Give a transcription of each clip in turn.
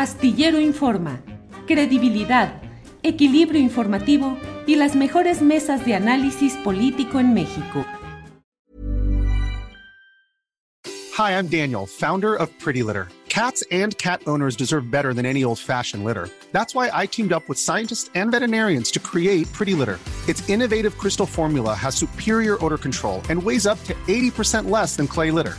Astillero Informa, credibilidad, equilibrio informativo y las mejores mesas de análisis político en México. Hi, I'm Daniel, founder of Pretty Litter. Cats and cat owners deserve better than any old-fashioned litter. That's why I teamed up with scientists and veterinarians to create Pretty Litter. Its innovative crystal formula has superior odor control and weighs up to 80% less than clay litter.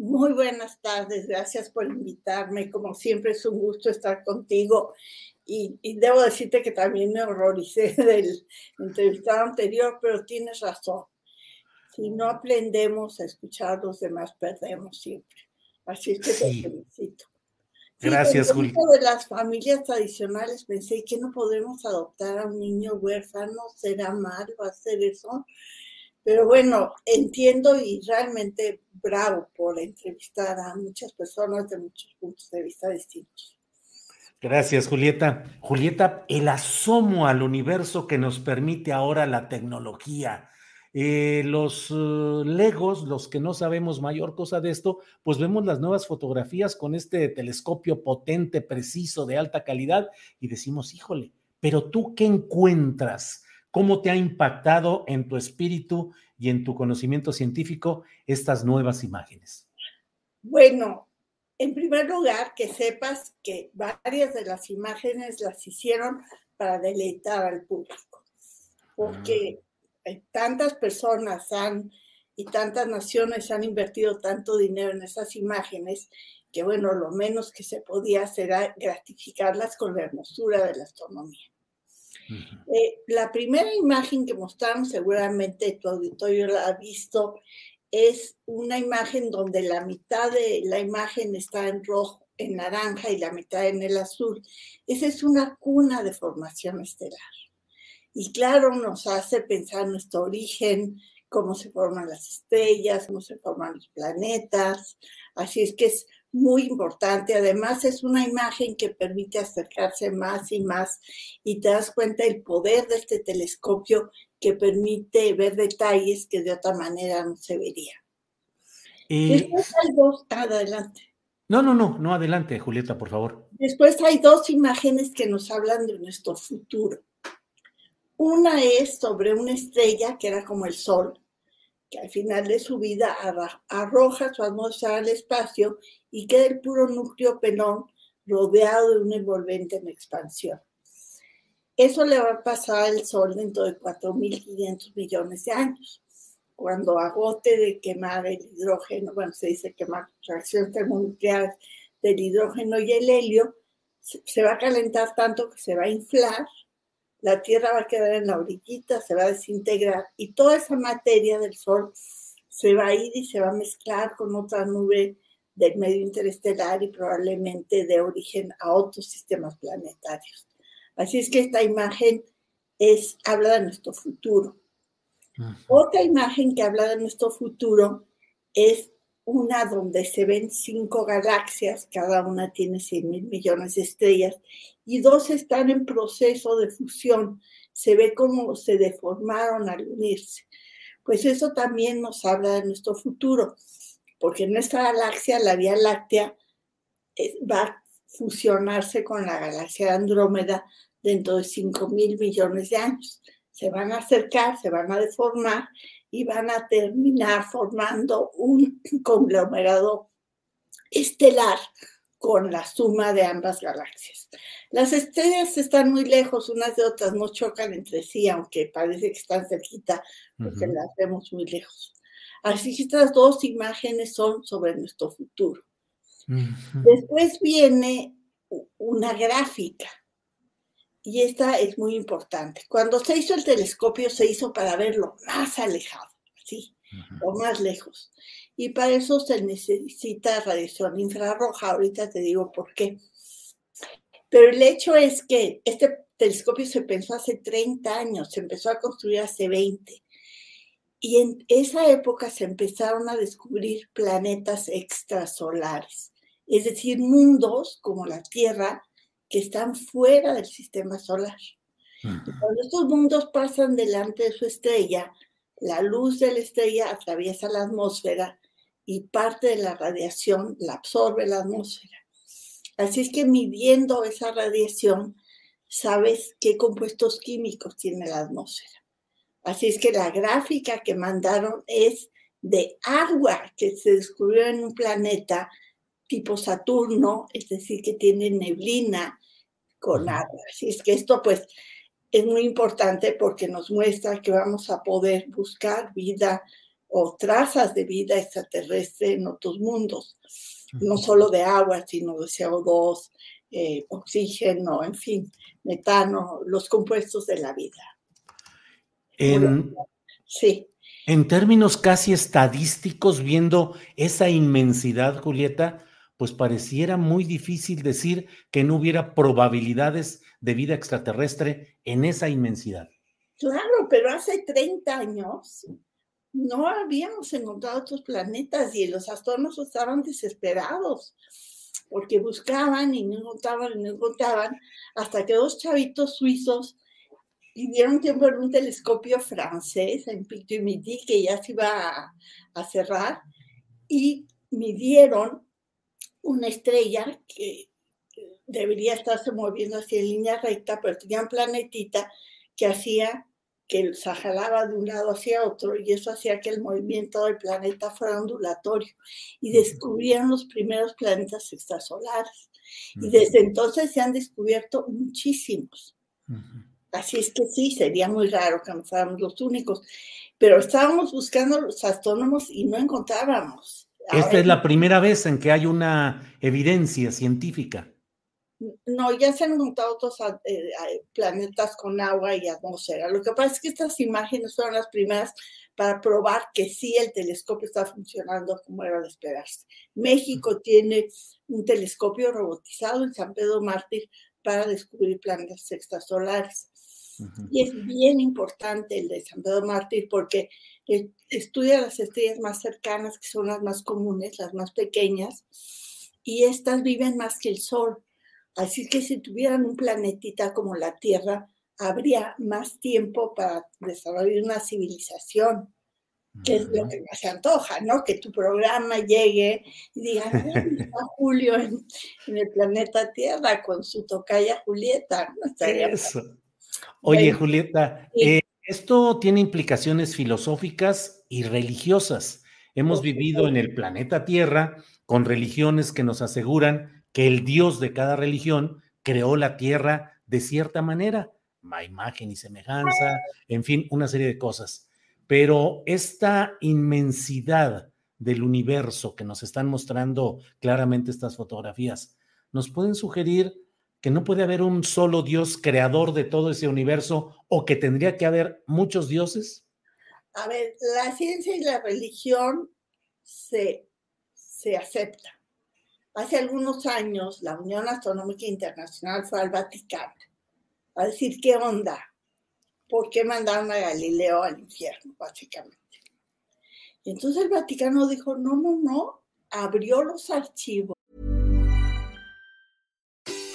Muy buenas tardes, gracias por invitarme. Como siempre es un gusto estar contigo y, debo decirte que también me horroricé del entrevistado anterior, pero tienes razón. Si no aprendemos a escuchar a los demás, perdemos siempre. Así es que te felicito. Gracias, Julio. de las familias tradicionales pensé que no podemos adoptar a un niño huérfano, será mal hacer eso. Pero bueno, entiendo y realmente bravo por entrevistar a muchas personas de muchos puntos de vista distintos. Gracias, Julieta. Julieta, el asomo al universo que nos permite ahora la tecnología. Eh, los uh, legos, los que no sabemos mayor cosa de esto, pues vemos las nuevas fotografías con este telescopio potente, preciso, de alta calidad y decimos, híjole, pero tú qué encuentras? ¿Cómo te ha impactado en tu espíritu y en tu conocimiento científico estas nuevas imágenes? Bueno, en primer lugar, que sepas que varias de las imágenes las hicieron para deleitar al público, porque ah. tantas personas han y tantas naciones han invertido tanto dinero en esas imágenes que, bueno, lo menos que se podía hacer era gratificarlas con la hermosura de la astronomía. Eh, la primera imagen que mostraron, seguramente tu auditorio la ha visto, es una imagen donde la mitad de la imagen está en rojo, en naranja y la mitad en el azul. Esa es una cuna de formación estelar. Y claro, nos hace pensar nuestro origen, cómo se forman las estrellas, cómo se forman los planetas. Así es que es muy importante. Además, es una imagen que permite acercarse más y más y te das cuenta del poder de este telescopio que permite ver detalles que de otra manera no se vería. Después hay dos, adelante. No, no, no, no, adelante, Julieta, por favor. Después hay dos imágenes que nos hablan de nuestro futuro. Una es sobre una estrella que era como el Sol, que al final de su vida arroja su atmósfera al espacio y queda el puro núcleo pelón rodeado de un envolvente en expansión. Eso le va a pasar al Sol dentro de 4.500 millones de años. Cuando agote de quemar el hidrógeno, bueno, se dice quemar reacción termonuclear del hidrógeno y el helio, se va a calentar tanto que se va a inflar, la Tierra va a quedar en la orillita, se va a desintegrar y toda esa materia del Sol se va a ir y se va a mezclar con otra nube del medio interestelar y probablemente de origen a otros sistemas planetarios. Así es que esta imagen es, habla de nuestro futuro. Otra imagen que habla de nuestro futuro es una donde se ven cinco galaxias, cada una tiene 100 mil millones de estrellas, y dos están en proceso de fusión. Se ve cómo se deformaron al unirse. Pues eso también nos habla de nuestro futuro, porque nuestra galaxia, la Vía Láctea, eh, va a fusionarse con la galaxia Andrómeda dentro de 5 mil millones de años. Se van a acercar, se van a deformar y van a terminar formando un conglomerado estelar con la suma de ambas galaxias. Las estrellas están muy lejos unas de otras, no chocan entre sí, aunque parece que están cerquita, porque las vemos muy lejos. Así que estas dos imágenes son sobre nuestro futuro. Después viene una gráfica. Y esta es muy importante. Cuando se hizo el telescopio, se hizo para verlo más alejado, ¿sí? O más lejos. Y para eso se necesita radiación infrarroja. Ahorita te digo por qué. Pero el hecho es que este telescopio se pensó hace 30 años, se empezó a construir hace 20. Y en esa época se empezaron a descubrir planetas extrasolares, es decir, mundos como la Tierra que están fuera del sistema solar. Cuando estos mundos pasan delante de su estrella, la luz de la estrella atraviesa la atmósfera y parte de la radiación la absorbe la atmósfera. Así es que midiendo esa radiación, sabes qué compuestos químicos tiene la atmósfera. Así es que la gráfica que mandaron es de agua que se descubrió en un planeta tipo Saturno, es decir, que tiene neblina con agua. Así es que esto pues es muy importante porque nos muestra que vamos a poder buscar vida o trazas de vida extraterrestre en otros mundos, no solo de agua, sino de CO2, eh, oxígeno, en fin, metano, los compuestos de la vida. En, sí. En términos casi estadísticos, viendo esa inmensidad, Julieta, pues pareciera muy difícil decir que no hubiera probabilidades de vida extraterrestre en esa inmensidad. Claro, pero hace 30 años no habíamos encontrado otros planetas y los astrónomos estaban desesperados porque buscaban y no encontraban y no encontraban hasta que dos chavitos suizos dieron tiempo en un telescopio francés, en Picto Midi, que ya se iba a, cerrar, y midieron una estrella que debería estarse moviendo hacia en línea recta, pero tenía un planetita que hacía que se jalaba de un lado hacia otro y eso hacía que el movimiento del planeta fuera ondulatorio y descubrieron los primeros planetas extrasolares. Y desde entonces se han descubierto muchísimos. Así es que sí, sería muy raro que no fuéramos los únicos, pero estábamos buscando los astrónomos y no encontrábamos. Esta es la primera vez en que hay una evidencia científica. No, ya se han encontrado otros eh, planetas con agua y atmósfera. Lo que pasa es que estas imágenes fueron las primeras para probar que sí el telescopio está funcionando como era de esperarse. México tiene un telescopio robotizado en San Pedro Mártir para descubrir planetas extrasolares. Y es bien importante el de San Pedro Mártir porque estudia las estrellas más cercanas, que son las más comunes, las más pequeñas, y estas viven más que el Sol. Así que si tuvieran un planetita como la Tierra, habría más tiempo para desarrollar una civilización, que es lo que más se antoja, ¿no? Que tu programa llegue y diga, está Julio en, el planeta Tierra con su tocaya Julieta. ¿no? Eso. Oye, Julieta, eh, esto tiene implicaciones filosóficas y religiosas. Hemos vivido en el planeta Tierra con religiones que nos aseguran que el Dios de cada religión creó la Tierra de cierta manera, a imagen y semejanza, en fin, una serie de cosas. Pero esta inmensidad del universo que nos están mostrando claramente estas fotografías, nos pueden sugerir que no puede haber un solo Dios creador de todo ese universo o que tendría que haber muchos dioses? A ver, la ciencia y la religión se, se aceptan. Hace algunos años la Unión Astronómica Internacional fue al Vaticano a decir qué onda, por qué mandaron a Galileo al infierno, básicamente. Y entonces el Vaticano dijo, no, no, no, abrió los archivos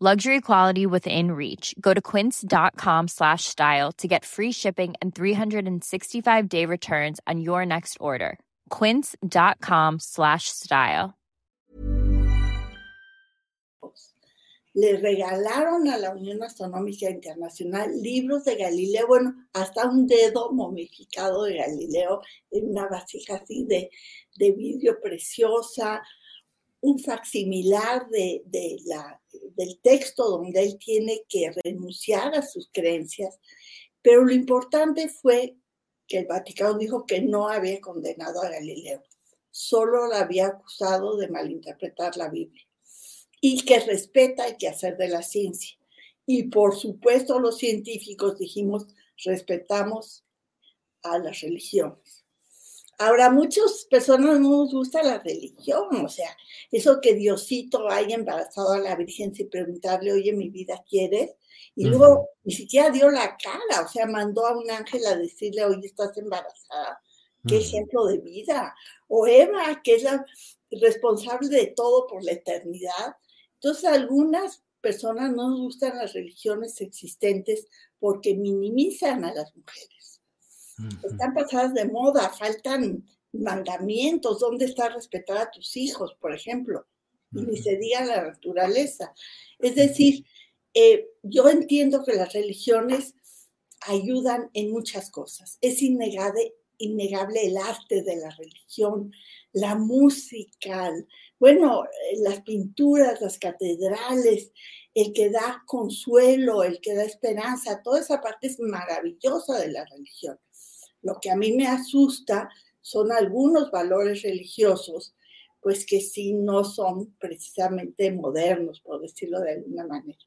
Luxury quality within reach. Go to quince.com slash style to get free shipping and 365 day returns on your next order. Quince.com slash style. Le regalaron a la Unión Astronómica Internacional libros de Galileo, bueno, hasta un dedo momificado de Galileo en una vasija así de, de vidrio preciosa, un facsimilar de, de la, del texto donde él tiene que renunciar a sus creencias, pero lo importante fue que el Vaticano dijo que no había condenado a Galileo, solo lo había acusado de malinterpretar la Biblia y que respeta el quehacer de la ciencia. Y por supuesto los científicos dijimos, respetamos a las religiones. Ahora, muchas personas no nos gusta la religión, o sea, eso que Diosito haya embarazado a la Virgen sin preguntarle, oye, mi vida, ¿quieres? Y luego ni siquiera dio la cara, o sea, mandó a un ángel a decirle, oye, estás embarazada. Qué ejemplo de vida. O Eva, que es la responsable de todo por la eternidad. Entonces, algunas personas no nos gustan las religiones existentes porque minimizan a las mujeres. Están pasadas de moda, faltan mandamientos, ¿dónde está respetar a tus hijos, por ejemplo? Y ni se diga la naturaleza. Es decir, eh, yo entiendo que las religiones ayudan en muchas cosas. Es innegable, innegable el arte de la religión, la música, bueno, las pinturas, las catedrales, el que da consuelo, el que da esperanza, toda esa parte es maravillosa de la religión. Lo que a mí me asusta son algunos valores religiosos, pues que sí no son precisamente modernos, por decirlo de alguna manera.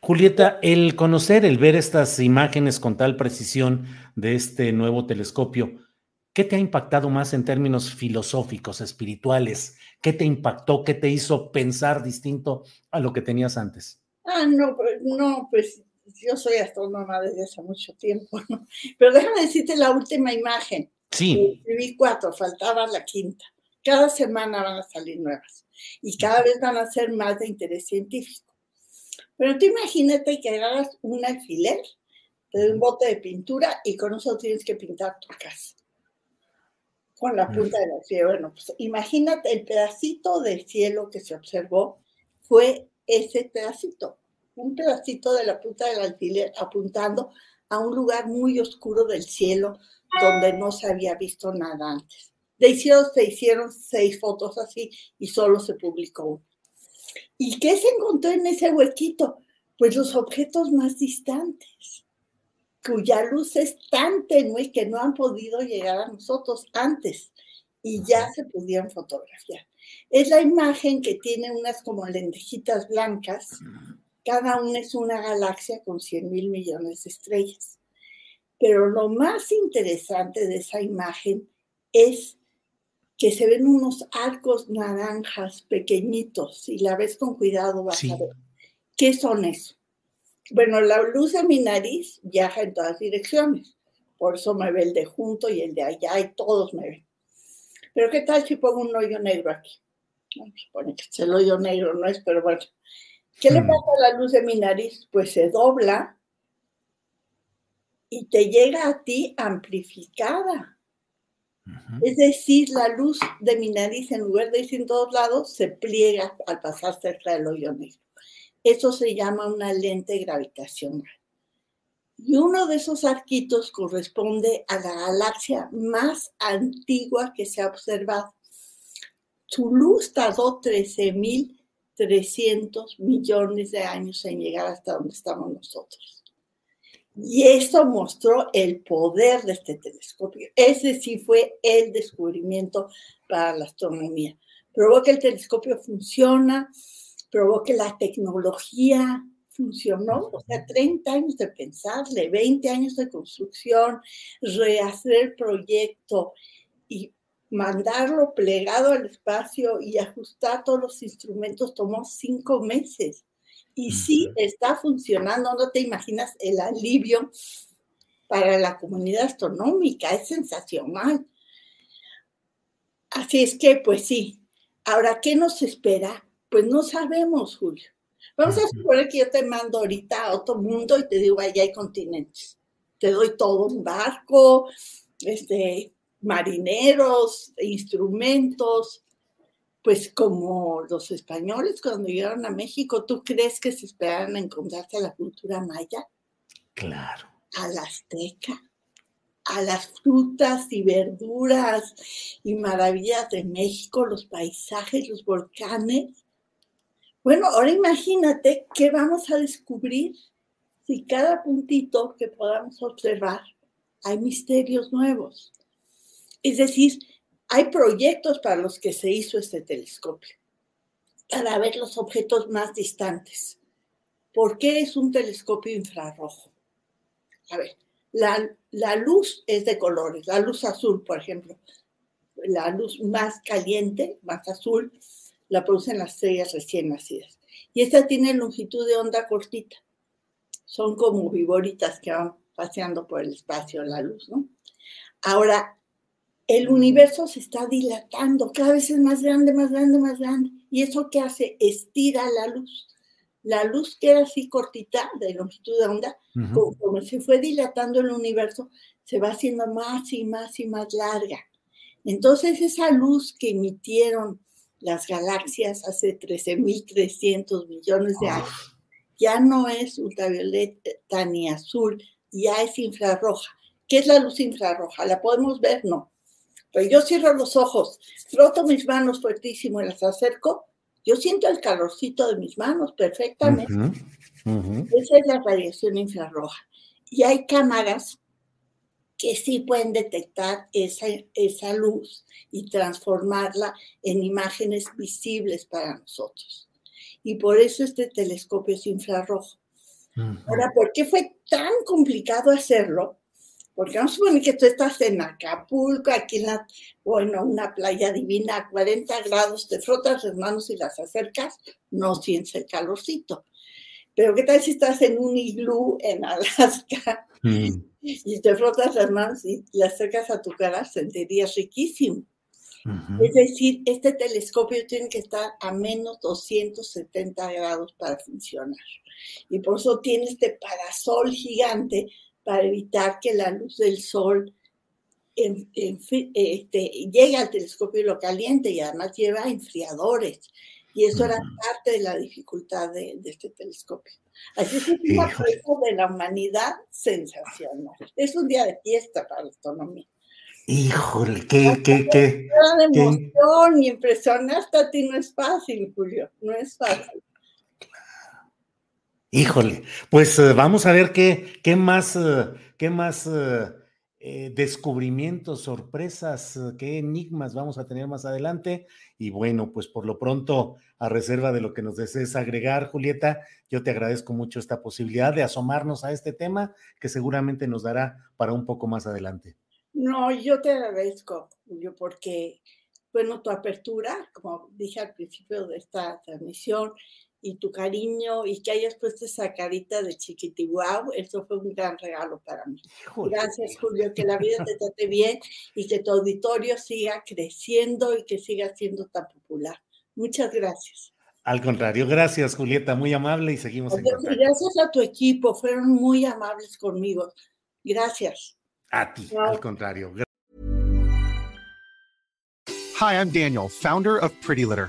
Julieta, el conocer, el ver estas imágenes con tal precisión de este nuevo telescopio, ¿qué te ha impactado más en términos filosóficos, espirituales? ¿Qué te impactó? ¿Qué te hizo pensar distinto a lo que tenías antes? Ah, no, pues, no, pues yo soy astrónoma desde hace mucho tiempo, ¿no? Pero déjame decirte la última imagen. Sí. Vi cuatro, faltaba la quinta. Cada semana van a salir nuevas y cada vez van a ser más de interés científico. Pero tú imagínate que hagas un alfiler, de un bote de pintura y con eso tienes que pintar tu casa. Con la punta del alfiler. Bueno, pues imagínate el pedacito del cielo que se observó fue ese pedacito, un pedacito de la punta del alfiler apuntando a un lugar muy oscuro del cielo donde no se había visto nada antes. De hicieron, se hicieron seis fotos así y solo se publicó una. ¿Y qué se encontró en ese huequito? Pues los objetos más distantes, cuya luz es tan tenue que no han podido llegar a nosotros antes y ya se pudieron fotografiar. Es la imagen que tiene unas como lentejitas blancas, cada una es una galaxia con 100 mil millones de estrellas. Pero lo más interesante de esa imagen es que se ven unos arcos naranjas pequeñitos. Si la ves con cuidado vas a ver. ¿Qué son eso? Bueno, la luz de mi nariz viaja en todas direcciones. Por eso me ve el de junto y el de allá y todos me ven. Pero ¿qué tal si pongo un hoyo negro aquí? se supone que el hoyo negro no es, pero bueno. ¿Qué le mm. pasa a la luz de mi nariz? Pues se dobla y te llega a ti amplificada. Es decir, la luz de mi nariz, en lugar de ir en todos lados, se pliega al pasar cerca del hoyo negro. Eso se llama una lente gravitacional. Y uno de esos arquitos corresponde a la galaxia más antigua que se ha observado. Su luz tardó 13.300 millones de años en llegar hasta donde estamos nosotros. Y eso mostró el poder de este telescopio. Ese sí fue el descubrimiento para la astronomía. Probó que el telescopio funciona, probó que la tecnología funcionó, o sea, 30 años de pensarle, 20 años de construcción, rehacer el proyecto y mandarlo plegado al espacio y ajustar todos los instrumentos tomó cinco meses. Y sí está funcionando, no te imaginas el alivio para la comunidad astronómica, es sensacional. Así es que, pues sí. Ahora, ¿qué nos espera? Pues no sabemos, Julio. Vamos a suponer que yo te mando ahorita a otro mundo y te digo, allá hay continentes. Te doy todo un barco, este, marineros, instrumentos, pues como los españoles cuando llegaron a México, ¿tú crees que se esperaban encontrarse a la cultura maya? Claro. A la azteca, a las frutas y verduras y maravillas de México, los paisajes, los volcanes. Bueno, ahora imagínate qué vamos a descubrir si cada puntito que podamos observar hay misterios nuevos. Es decir, hay proyectos para los que se hizo este telescopio, para ver los objetos más distantes. ¿Por qué es un telescopio infrarrojo? A ver, la, luz es de colores, la luz azul, por ejemplo, la luz más caliente, más azul, la producen las estrellas recién nacidas. Y esta tiene longitud de onda cortita. Son como viboritas que van paseando por el espacio la luz, ¿no? Ahora, el universo se está dilatando, cada vez es más grande, más grande, más grande. ¿Y eso qué hace? Estira la luz. La luz que era así cortita, de longitud de onda, como se fue dilatando el universo, se va haciendo más y más y más larga. Entonces esa luz que emitieron las galaxias hace 13.300 millones de años, ya no es ultravioleta ni azul, ya es infrarroja. ¿Qué es la luz infrarroja? ¿La podemos ver? No. Pero yo cierro los ojos, froto mis manos fuertísimo y las acerco, yo siento el calorcito de mis manos perfectamente. Esa es la radiación infrarroja. Y hay cámaras que sí pueden detectar esa, esa luz y transformarla en imágenes visibles para nosotros. Y por eso este telescopio es infrarrojo. Ahora, ¿por qué fue tan complicado hacerlo? Porque vamos a suponer que tú estás en Acapulco, aquí en la, bueno, una playa divina a 40 grados, te frotas las manos y las acercas, no sientes el calorcito. Pero ¿qué tal si estás en un iglú en Alaska mm. y te frotas las manos y las acercas a tu cara? Sentirías riquísimo. Es decir, este telescopio tiene que estar a menos 270 grados para funcionar. Y por eso tiene este parasol gigante para evitar que la luz del sol este, llegue al telescopio y lo caliente y además lleva enfriadores. Y eso era parte de la dificultad de, este telescopio. Así es un proyecto de la humanidad sensacional. Es un día de fiesta para la astronomía. Híjole, qué, qué, qué. de emoción y impresión hasta a ti no es fácil, Julio, no es fácil. Híjole, pues eh, vamos a ver qué, más, eh, qué más eh, descubrimientos, sorpresas, qué enigmas vamos a tener más adelante. Y bueno, pues por lo pronto, a reserva de lo que nos desees agregar, Julieta, yo te agradezco mucho esta posibilidad de asomarnos a este tema que seguramente nos dará para un poco más adelante. No, yo te agradezco, Julio, porque, bueno, tu apertura, como dije al principio de esta transmisión, y tu cariño y que hayas puesto esa carita de chiquitiguau, eso fue un gran regalo para mí. Gracias, Julio, que la vida te trate bien y que tu auditorio siga creciendo y que siga siendo tan popular. Muchas gracias. Al contrario, gracias, Julieta, muy amable y seguimos en contacto. Gracias a tu equipo, fueron muy amables conmigo. Gracias. A ti, al contrario. Hi, I'm Daniel, founder of Pretty Litter.